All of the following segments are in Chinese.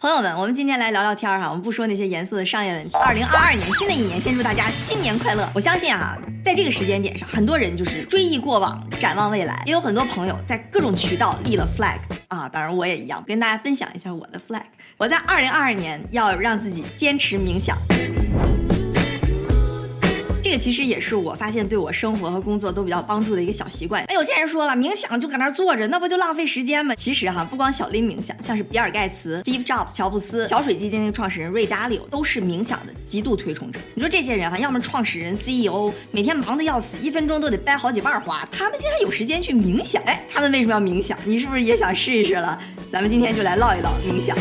朋友们，我们今天来聊聊天儿哈，我们不说那些严肃的商业问题。二零二二年，新的一年，先祝大家新年快乐！我相信啊，在这个时间点上，很多人就是追忆过往，展望未来，也有很多朋友在各种渠道立了 flag 啊，当然我也一样，跟大家分享一下我的 flag。我在二零二二年要让自己坚持冥想。这个其实也是我发现对我生活和工作都比较帮助的一个小习惯。那有些人说了，冥想就搁那儿坐着，那不就浪费时间吗？其实哈，不光小林冥想，像是比尔盖茨、Steve Jobs、乔布斯、桥水基金创始人瑞达利欧都是冥想的极度推崇者。你说这些人哈，要么创始人、CEO，每天忙得要死，一分钟都得掰好几瓣花，他们竟然有时间去冥想？哎，他们为什么要冥想？你是不是也想试一试了？咱们今天就来唠一唠冥想。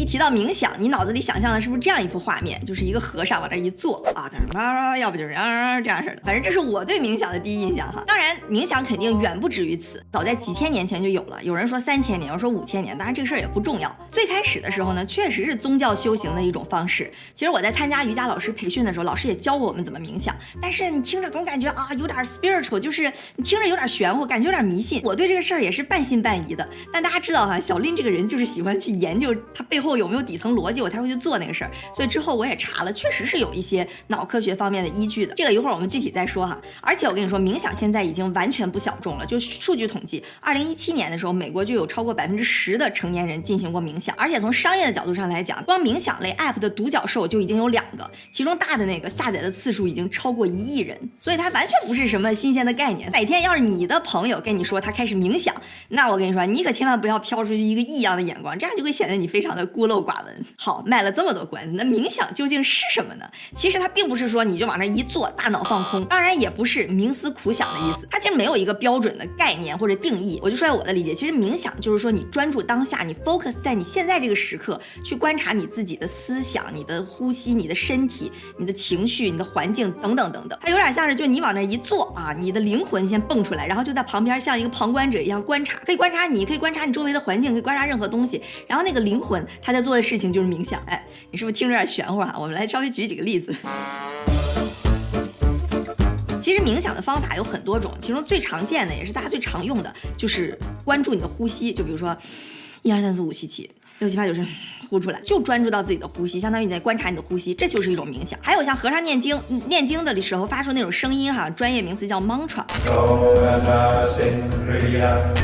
一提到冥想，你脑子里想象的是不是这样一幅画面？就是一个和尚往这一坐啊，在那啊，要不就是啊这样式的。反正这是我对冥想的第一印象哈。当然，冥想肯定远不止于此，早在几千年前就有了。有人说三千年，有人说五千年，当然这个事儿也不重要。最开始的时候呢，确实是宗教修行的一种方式。其实我在参加瑜伽老师培训的时候，老师也教过我们怎么冥想。但是你听着总感觉啊，有点 spiritual，就是你听着有点玄乎，感觉有点迷信。我对这个事儿也是半信半疑的。但大家知道哈，小林这个人就是喜欢去研究他背后。有没有底层逻辑，我才会去做那个事儿。所以之后我也查了，确实是有一些脑科学方面的依据的。这个一会儿我们具体再说哈。而且我跟你说，冥想现在已经完全不小众了。就数据统计，二零一七年的时候，美国就有超过百分之十的成年人进行过冥想。而且从商业的角度上来讲，光冥想类 app 的独角兽就已经有两个，其中大的那个下载的次数已经超过一亿人。所以它完全不是什么新鲜的概念。哪天要是你的朋友跟你说他开始冥想，那我跟你说，你可千万不要飘出去一个异样的眼光，这样就会显得你非常的孤孤陋寡闻。好，卖了这么多关子，那冥想究竟是什么呢？其实它并不是说你就往那一坐，大脑放空，当然也不是冥思苦想的意思。它其实没有一个标准的概念或者定义。我就说下我的理解，其实冥想就是说你专注当下，你 focus 在你现在这个时刻，去观察你自己的思想、你的呼吸、你的身体、你的情绪、你的环境等等等等。它有点像是就你往那一坐啊，你的灵魂先蹦出来，然后就在旁边像一个旁观者一样观察，可以观察你，可以观察你周围的环境，可以观察任何东西。然后那个灵魂他在做的事情就是冥想。哎，你是不是听着有点玄乎啊？我们来稍微举几个例子。其实冥想的方法有很多种，其中最常见的也是大家最常用的，就是关注你的呼吸。就比如说，一二三四五吸气，六七八九十。呼出来，就专注到自己的呼吸，相当于你在观察你的呼吸，这就是一种冥想。还有像和尚念经，念经的时候发出那种声音哈，专业名词叫 mantra。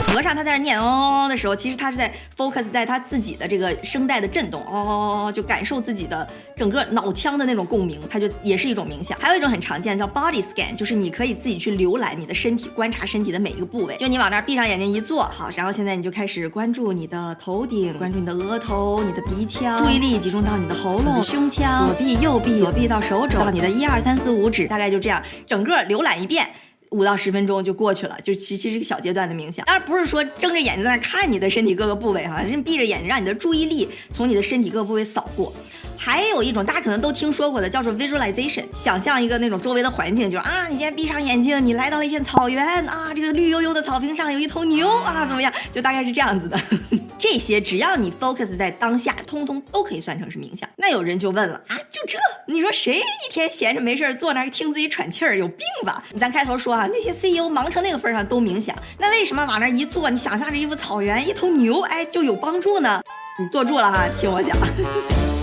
和尚他在那念哦的时候，其实他是在 focus 在他自己的这个声带的震动哦，就感受自己的整个脑腔的那种共鸣，他就也是一种冥想。还有一种很常见叫 body scan，就是你可以自己去浏览你的身体，观察身体的每一个部位。就你往那儿闭上眼睛一坐，好，然后现在你就开始关注你的头顶，关注你的额头，你的鼻。腔，注意力集中到你的喉咙、胸腔，左臂、右臂，左臂到手肘，到你的一二三四五指，大概就这样，整个浏览一遍，五到十分钟就过去了，就其其实个小阶段的冥想。当然不是说睁着眼睛在那看你的身体各个部位哈，是闭着眼睛让你的注意力从你的身体各个部位扫过。还有一种大家可能都听说过的，叫做 visualization，想象一个那种周围的环境，就是啊，你现在闭上眼睛，你来到了一片草原啊，这个绿油油的草坪上有一头牛啊，怎么样？就大概是这样子的。这些只要你 focus 在当下，通通都可以算成是冥想。那有人就问了啊，就这？你说谁一天闲着没事儿坐那儿听自己喘气儿，有病吧？咱开头说啊，那些 CEO 忙成那个份上都冥想，那为什么往那一坐，你想象着一幅草原，一头牛，哎，就有帮助呢？你坐住了哈，听我讲。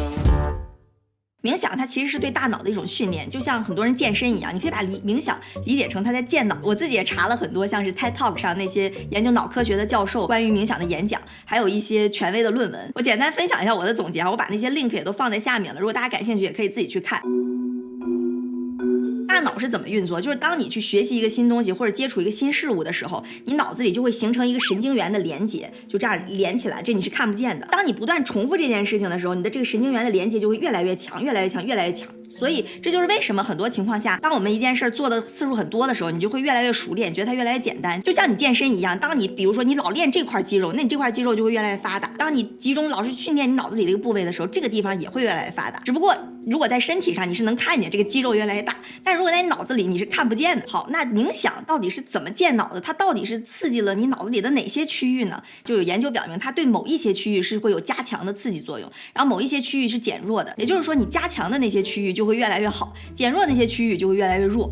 冥想它其实是对大脑的一种训练，就像很多人健身一样，你可以把理冥想理解成他在健脑。我自己也查了很多，像是 TED Talk 上那些研究脑科学的教授关于冥想的演讲，还有一些权威的论文。我简单分享一下我的总结啊，我把那些 link 也都放在下面了，如果大家感兴趣，也可以自己去看。脑是怎么运作？就是当你去学习一个新东西或者接触一个新事物的时候，你脑子里就会形成一个神经元的连接，就这样连起来，这你是看不见的。当你不断重复这件事情的时候，你的这个神经元的连接就会越来越强，越来越强，越来越强。所以这就是为什么很多情况下，当我们一件事儿做的次数很多的时候，你就会越来越熟练，觉得它越来越简单。就像你健身一样，当你比如说你老练这块肌肉，那你这块肌肉就会越来越发达。当你集中老是训练你脑子里的一个部位的时候，这个地方也会越来越发达。只不过如果在身体上你是能看见这个肌肉越来越大，但如果在你脑子里你是看不见的，好，那冥想到底是怎么建脑的？它到底是刺激了你脑子里的哪些区域呢？就有研究表明，它对某一些区域是会有加强的刺激作用，然后某一些区域是减弱的。也就是说，你加强的那些区域就就会越来越好，减弱那些区域就会越来越弱。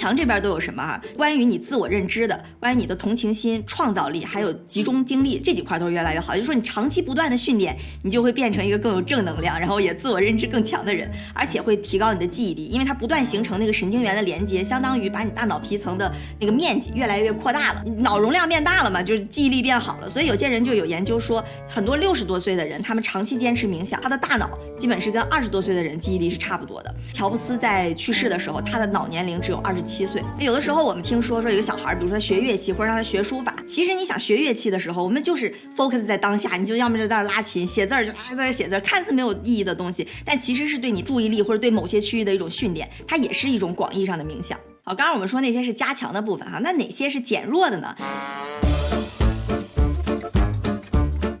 强这边都有什么啊？关于你自我认知的，关于你的同情心、创造力，还有集中精力这几块都是越来越好。就是说你长期不断的训练，你就会变成一个更有正能量，然后也自我认知更强的人，而且会提高你的记忆力，因为它不断形成那个神经元的连接，相当于把你大脑皮层的那个面积越来越扩大了，脑容量变大了嘛，就是记忆力变好了。所以有些人就有研究说，很多六十多岁的人，他们长期坚持冥想，他的大脑基本是跟二十多岁的人记忆力是差不多的。乔布斯在去世的时候，他的脑年龄只有二十七岁。有的时候我们听说说有个小孩，比如说他学乐器或者让他学书法，其实你想学乐器的时候，我们就是 focus 在当下，你就要么就在那拉琴、写字儿，就啊在那写字儿，看似没有意义的东西，但其实是对你注意力或者对某些区域的一种训练，它也是一种广义上的冥想。好，刚刚我们说那些是加强的部分哈，那哪些是减弱的呢？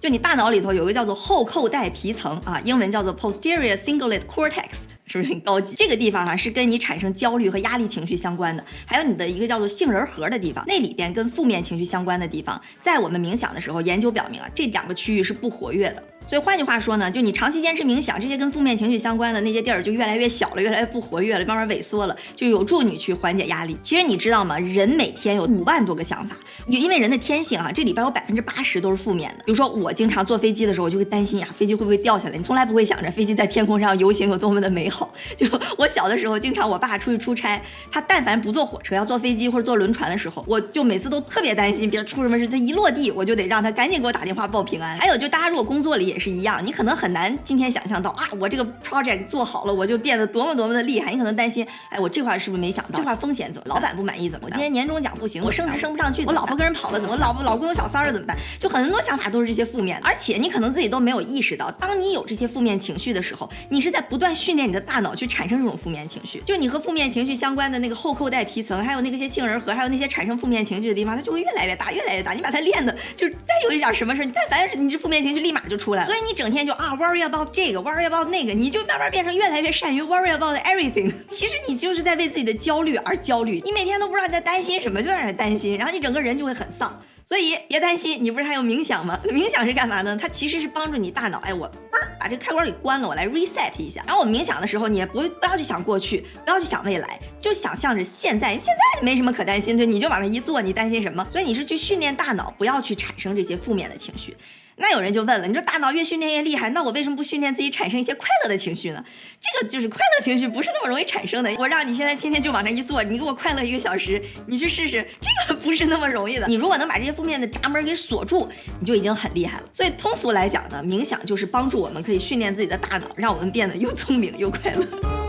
就你大脑里头有个叫做后扣带皮层啊，英文叫做 posterior cingulate cortex，是不是很高级？这个地方哈是跟你产生焦虑和压力情绪相关的，还有你的一个叫做杏仁核的地方，那里边跟负面情绪相关的地方，在我们冥想的时候，研究表明啊，这两个区域是不活跃的。所以换句话说呢，就你长期坚持冥想，这些跟负面情绪相关的那些地儿就越来越小了，越来越不活跃了，慢慢萎缩了，就有助你去缓解压力。其实你知道吗？人每天有五万多个想法，因为人的天性啊，这里边有百分之八十都是负面的。比如说我经常坐飞机的时候，我就会担心呀，飞机会不会掉下来？你从来不会想着飞机在天空上游行有多么的美好。就我小的时候，经常我爸出去出差，他但凡不坐火车，要坐飞机或者坐轮船的时候，我就每次都特别担心别出什么事。他一落地，我就得让他赶紧给我打电话报平安。还有就大家如果工作里是一样，你可能。很难今天想象到啊，我这个 project 做好了，我就变得多么多么的厉害。你可能担心，哎，我这块是不是没想到？这块风险怎么？老板不满意怎么？我今年年终奖不行，我升职升不上去，我老婆跟人跑了怎么？老婆老公有小三儿怎么办？就很多想法都是这些负面，而且你可能自己都没有意识到，当你有这些负面情绪的时候，你是在不断训练你的大脑去产生这种负面情绪。就你和负面情绪相关的那个后扣带皮层，还有那个些杏仁核，还有那些产生负面情绪的地方，它就会越来越大，越来越大。你把它练的，就是再有一点什么事但凡是你这负面情绪立马就出来所以你整天就啊 worry about 这。个 worry about 那个，你就慢慢变成越来越善于 worry about everything。其实你就是在为自己的焦虑而焦虑，你每天都不知道你在担心什么，就在那担心，然后你整个人就会很丧。所以别担心，你不是还有冥想吗？冥想是干嘛呢？它其实是帮助你大脑，哎，我嘣儿把这个开关给关了，我来 reset 一下。然后我冥想的时候，你也不不要去想过去，不要去想未来，就想象着现在，现在没什么可担心，对，你就往那一坐，你担心什么？所以你是去训练大脑，不要去产生这些负面的情绪。那有人就问了，你说大脑越训练越厉害，那我为什么不训练自己产生一些快乐的情绪呢？这个就是快乐情绪不是那么容易产生的。我让你现在天天就往那一坐，你给我快乐一个小时，你去试试，这个不是那么容易的。你如果能把这些负面的闸门给锁住，你就已经很厉害了。所以通俗来讲呢，冥想就是帮助我们可以训练自己的大脑，让我们变得又聪明又快乐。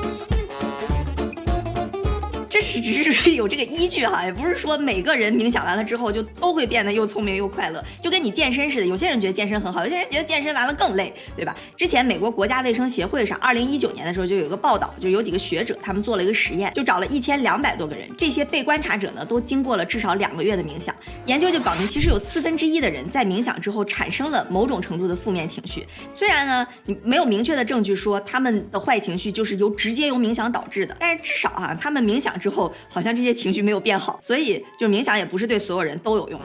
是只是有这个依据哈，也不是说每个人冥想完了之后就都会变得又聪明又快乐，就跟你健身似的。有些人觉得健身很好，有些人觉得健身完了更累，对吧？之前美国国家卫生协会上，二零一九年的时候就有一个报道，就有几个学者他们做了一个实验，就找了一千两百多个人，这些被观察者呢都经过了至少两个月的冥想，研究就表明，其实有四分之一的人在冥想之后产生了某种程度的负面情绪。虽然呢，你没有明确的证据说他们的坏情绪就是由直接由冥想导致的，但是至少啊，他们冥想。之后后好像这些情绪没有变好，所以就冥想也不是对所有人都有用。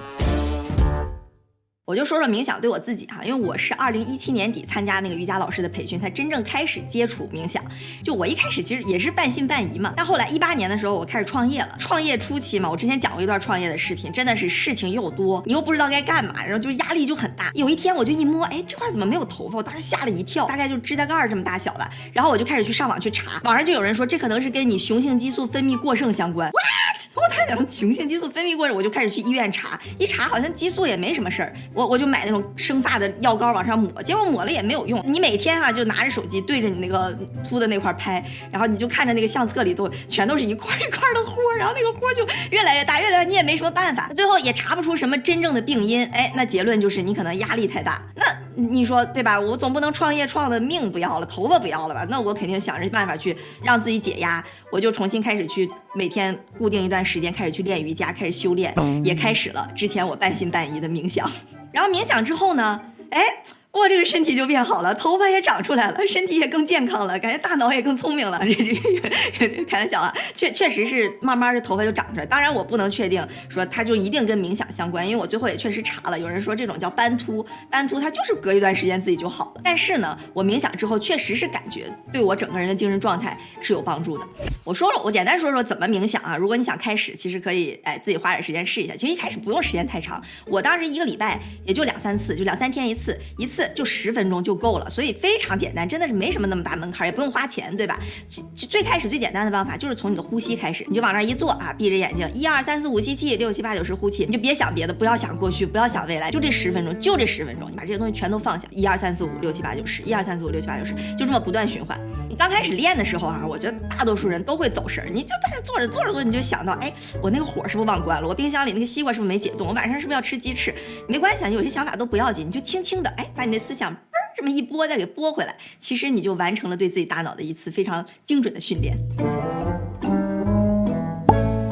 我就说说冥想对我自己哈，因为我是二零一七年底参加那个瑜伽老师的培训，才真正开始接触冥想。就我一开始其实也是半信半疑嘛，但后来一八年的时候我开始创业了。创业初期嘛，我之前讲过一段创业的视频，真的是事情又多，你又不知道该干嘛，然后就压力就很大。有一天我就一摸，哎，这块怎么没有头发？我当时吓了一跳，大概就指甲盖这么大小吧。然后我就开始去上网去查，网上就有人说这可能是跟你雄性激素分泌过剩相关。我当时讲雄性激素分泌过剩，我就开始去医院查，一查好像激素也没什么事儿，我我就买那种。生发的药膏往上抹，结果抹了也没有用。你每天哈就拿着手机对着你那个秃的那块拍，然后你就看着那个相册里都全都是一块一块的豁，然后那个豁就越来越大，越来越你也没什么办法，最后也查不出什么真正的病因。哎，那结论就是你可能压力太大。那你说对吧？我总不能创业创的命不要了，头发不要了吧？那我肯定想着办法去让自己解压。我就重新开始去每天固定一段时间开始去练瑜伽，开始修炼，也开始了之前我半信半疑的冥想。然后冥想之后呢，哎，哇，这个身体就变好了，头发也长出来了，身体也更健康了，感觉大脑也更聪明了。这这开玩笑啊，确确实是慢慢这头发就长出来。当然我不能确定说它就一定跟冥想相关，因为我最后也确实查了，有人说这种叫斑秃，斑秃它就是隔一段时间自己就好了。但是呢，我冥想之后确实是感觉对我整个人的精神状态是有帮助的。我说了，我简单说说怎么冥想啊。如果你想开始，其实可以哎自己花点时间试一下。其实一开始不用时间太长，我当时一个礼拜也就两三次，就两三天一次，一次。就十分钟就够了，所以非常简单，真的是没什么那么大门槛，也不用花钱，对吧？最最开始最简单的方法就是从你的呼吸开始，你就往那一坐啊，闭着眼睛，一二三四五吸气，六七八九十呼气，你就别想别的，不要想过去，不要想未来，就这十分钟，就这十分钟，你把这些东西全都放下，一二三四五六七八九十，一二三四五六七八九十，就这么不断循环。你刚开始练的时候啊，我觉得大多数人都会走神，你就在这坐着坐着坐着，你就想到，哎，我那个火是不是忘关了？我冰箱里那个西瓜是不是没解冻？我晚上是不是要吃鸡翅？没关系，啊，你有些想法都不要紧，你就轻轻的，哎，把你思想嘣这么一拨，再给拨回来，其实你就完成了对自己大脑的一次非常精准的训练。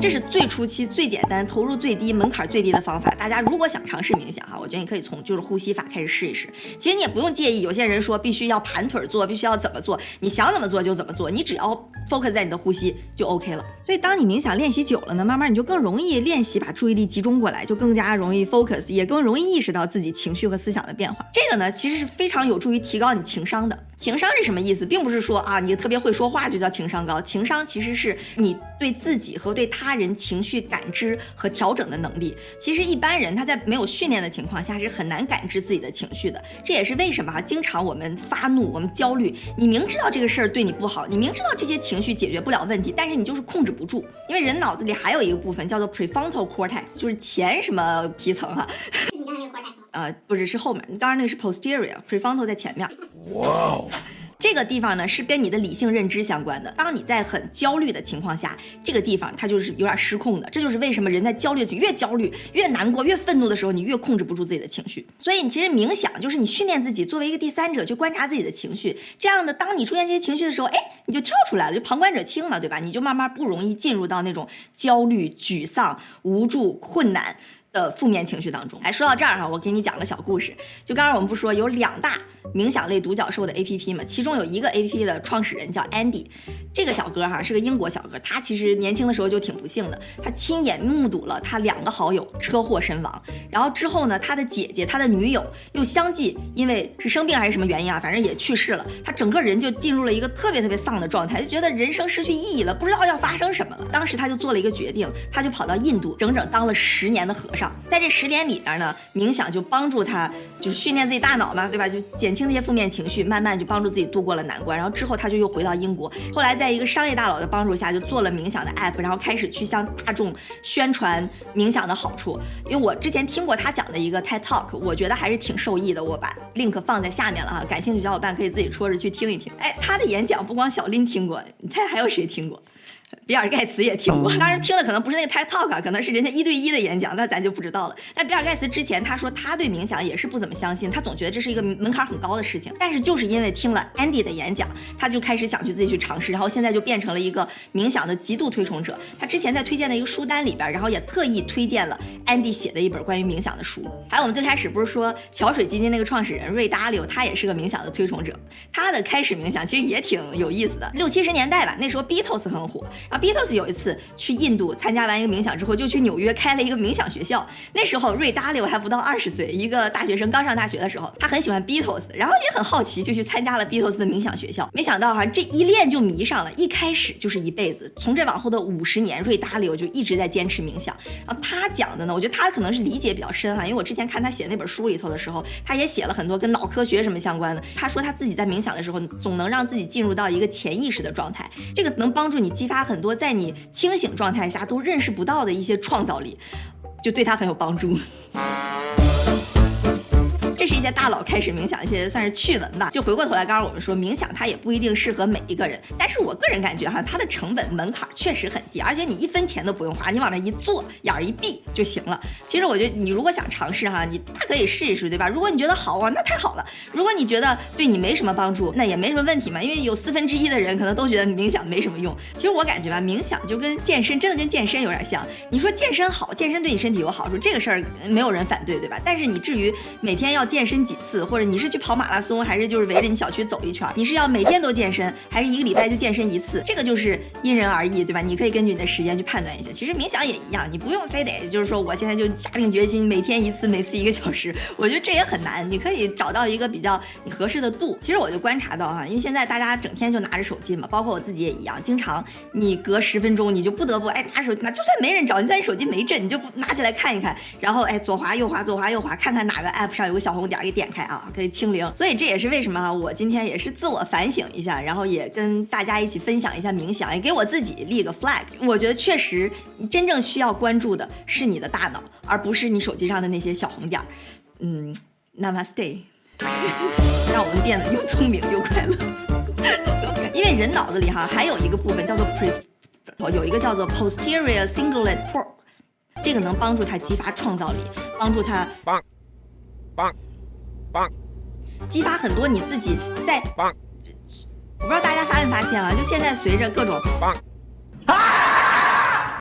这是最初期、最简单、投入最低、门槛最低的方法。大家如果想尝试冥想哈，我觉得你可以从就是呼吸法开始试一试。其实你也不用介意，有些人说必须要盘腿坐，必须要怎么做，你想怎么做就怎么做，你只要 focus 在你的呼吸就 OK 了。所以当你冥想练习久了呢，慢慢你就更容易练习把注意力集中过来，就更加容易 focus，也更容易意识到自己情绪和思想的变化。这个呢，其实是非常有助于提高你情商的。情商是什么意思？并不是说啊，你特别会说话就叫情商高。情商其实是你对自己和对他人情绪感知和调整的能力。其实一般人他在没有训练的情况下是很难感知自己的情绪的。这也是为什么啊，经常我们发怒，我们焦虑，你明知道这个事儿对你不好，你明知道这些情绪解决不了问题，但是你就是控制不住。因为人脑子里还有一个部分叫做 prefrontal cortex，就是前什么皮层哈。你刚才那个 cortex。呃，不是，是后面。你刚刚那个是 posterior，prefrontal 在前面。哇哦，这个地方呢是跟你的理性认知相关的。当你在很焦虑的情况下，这个地方它就是有点失控的。这就是为什么人在焦虑越焦虑、越难过、越愤怒的时候，你越控制不住自己的情绪。所以你其实冥想就是你训练自己作为一个第三者去观察自己的情绪。这样的，当你出现这些情绪的时候，哎，你就跳出来了，就旁观者清嘛，对吧？你就慢慢不容易进入到那种焦虑、沮丧、无助、困难。的负面情绪当中，哎，说到这儿哈，我给你讲个小故事。就刚刚我们不说有两大冥想类独角兽的 A P P 嘛，其中有一个 A P P 的创始人叫 Andy，这个小哥哈是个英国小哥，他其实年轻的时候就挺不幸的，他亲眼目睹了他两个好友车祸身亡，然后之后呢，他的姐姐、他的女友又相继因为是生病还是什么原因啊，反正也去世了，他整个人就进入了一个特别特别丧的状态，就觉得人生失去意义了，不知道要发生什么了。当时他就做了一个决定，他就跑到印度整整当了十年的和尚。在这十年里边呢，冥想就帮助他，就是训练自己大脑嘛，对吧？就减清那些负面情绪，慢慢就帮助自己度过了难关。然后之后他就又回到英国，后来在一个商业大佬的帮助下，就做了冥想的 app，然后开始去向大众宣传冥想的好处。因为我之前听过他讲的一个 TED Talk，我觉得还是挺受益的。我把 link 放在下面了哈，感兴趣小伙伴可以自己戳着去听一听。哎，他的演讲不光小林听过，你猜还有谁听过？比尔盖茨也听过，当然听的可能不是那个 TED Talk，可能是人家一对一的演讲，那咱就不知道了。但比尔盖茨之前他说他对冥想也是不怎么相信，他总觉得这是一个门槛很高的事情。但是就是因为听了 Andy 的演讲，他就开始想去自己去尝试，然后现在就变成了一个冥想的极度推崇者。他之前在推荐的一个书单里边，然后也特意推荐了 Andy 写的一本关于冥想的书。还有我们最开始不是说桥水基金那个创始人瑞达利欧，他也是个冥想的推崇者。他的开始冥想其实也挺有意思的，六七十年代吧，那时候 Beatles 很火，然后 Beatles 有一次。去印度参加完一个冥想之后，就去纽约开了一个冥想学校。那时候瑞达利欧还不到二十岁，一个大学生刚上大学的时候，他很喜欢 Beatles，然后也很好奇，就去参加了 Beatles 的冥想学校。没想到哈，这一练就迷上了，一开始就是一辈子。从这往后的五十年，瑞达利欧就一直在坚持冥想。然后他讲的呢，我觉得他可能是理解比较深哈，因为我之前看他写那本书里头的时候，他也写了很多跟脑科学什么相关的。他说他自己在冥想的时候，总能让自己进入到一个潜意识的状态，这个能帮助你激发很多在你清醒状态下都认识不到的一些创造力，就对他很有帮助。这是一些大佬开始冥想一些算是趣闻吧。就回过头来，刚刚我们说冥想它也不一定适合每一个人，但是我个人感觉哈，它的成本门槛确实很低，而且你一分钱都不用花，你往那一坐，眼儿一闭就行了。其实我觉得你如果想尝试哈，你大可以试一试，对吧？如果你觉得好啊，那太好了；如果你觉得对你没什么帮助，那也没什么问题嘛。因为有四分之一的人可能都觉得冥想没什么用。其实我感觉吧，冥想就跟健身，真的跟健身有点像。你说健身好，健身对你身体有好处，这个事儿没有人反对，对吧？但是你至于每天要。健身几次，或者你是去跑马拉松，还是就是围着你小区走一圈？你是要每天都健身，还是一个礼拜就健身一次？这个就是因人而异，对吧？你可以根据你的时间去判断一下。其实冥想也一样，你不用非得就是说我现在就下定决心每天一次，每次一个小时。我觉得这也很难。你可以找到一个比较你合适的度。其实我就观察到哈，因为现在大家整天就拿着手机嘛，包括我自己也一样，经常你隔十分钟你就不得不哎拿手拿，就算没人找，你算你手机没震，你就不拿起来看一看，然后哎左滑右滑左滑右滑，看看哪个 app 上有个小红点给点开啊，可以清零。所以这也是为什么啊，我今天也是自我反省一下，然后也跟大家一起分享一下冥想，也给我自己立个 flag。我觉得确实，真正需要关注的是你的大脑，而不是你手机上的那些小红点。嗯，Namaste，让我们变得又聪明又快乐。因为人脑子里哈还有一个部分叫做 pre，有一个叫做 posterior cingulate cord，这个能帮助他激发创造力，帮助他棒棒棒，激发很多你自己在棒。我不知道大家发没发现啊，就现在随着各种棒啊。